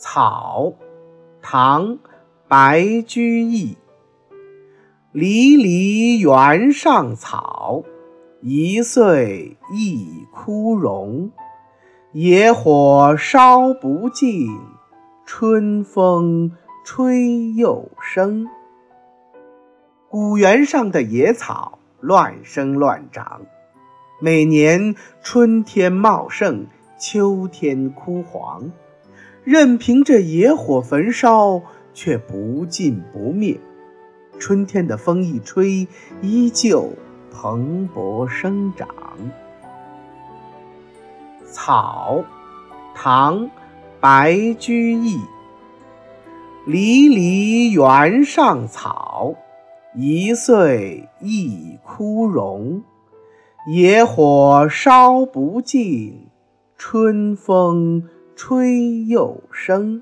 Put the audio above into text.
草，唐·白居易。离离原上草，一岁一枯荣。野火烧不尽，春风吹又生。古原上的野草乱生乱长，每年春天茂盛，秋天枯黄。任凭这野火焚烧，却不尽不灭。春天的风一吹，依旧蓬勃生长。草，唐·白居易。离离原上草，一岁一枯荣。野火烧不尽，春风。吹又生。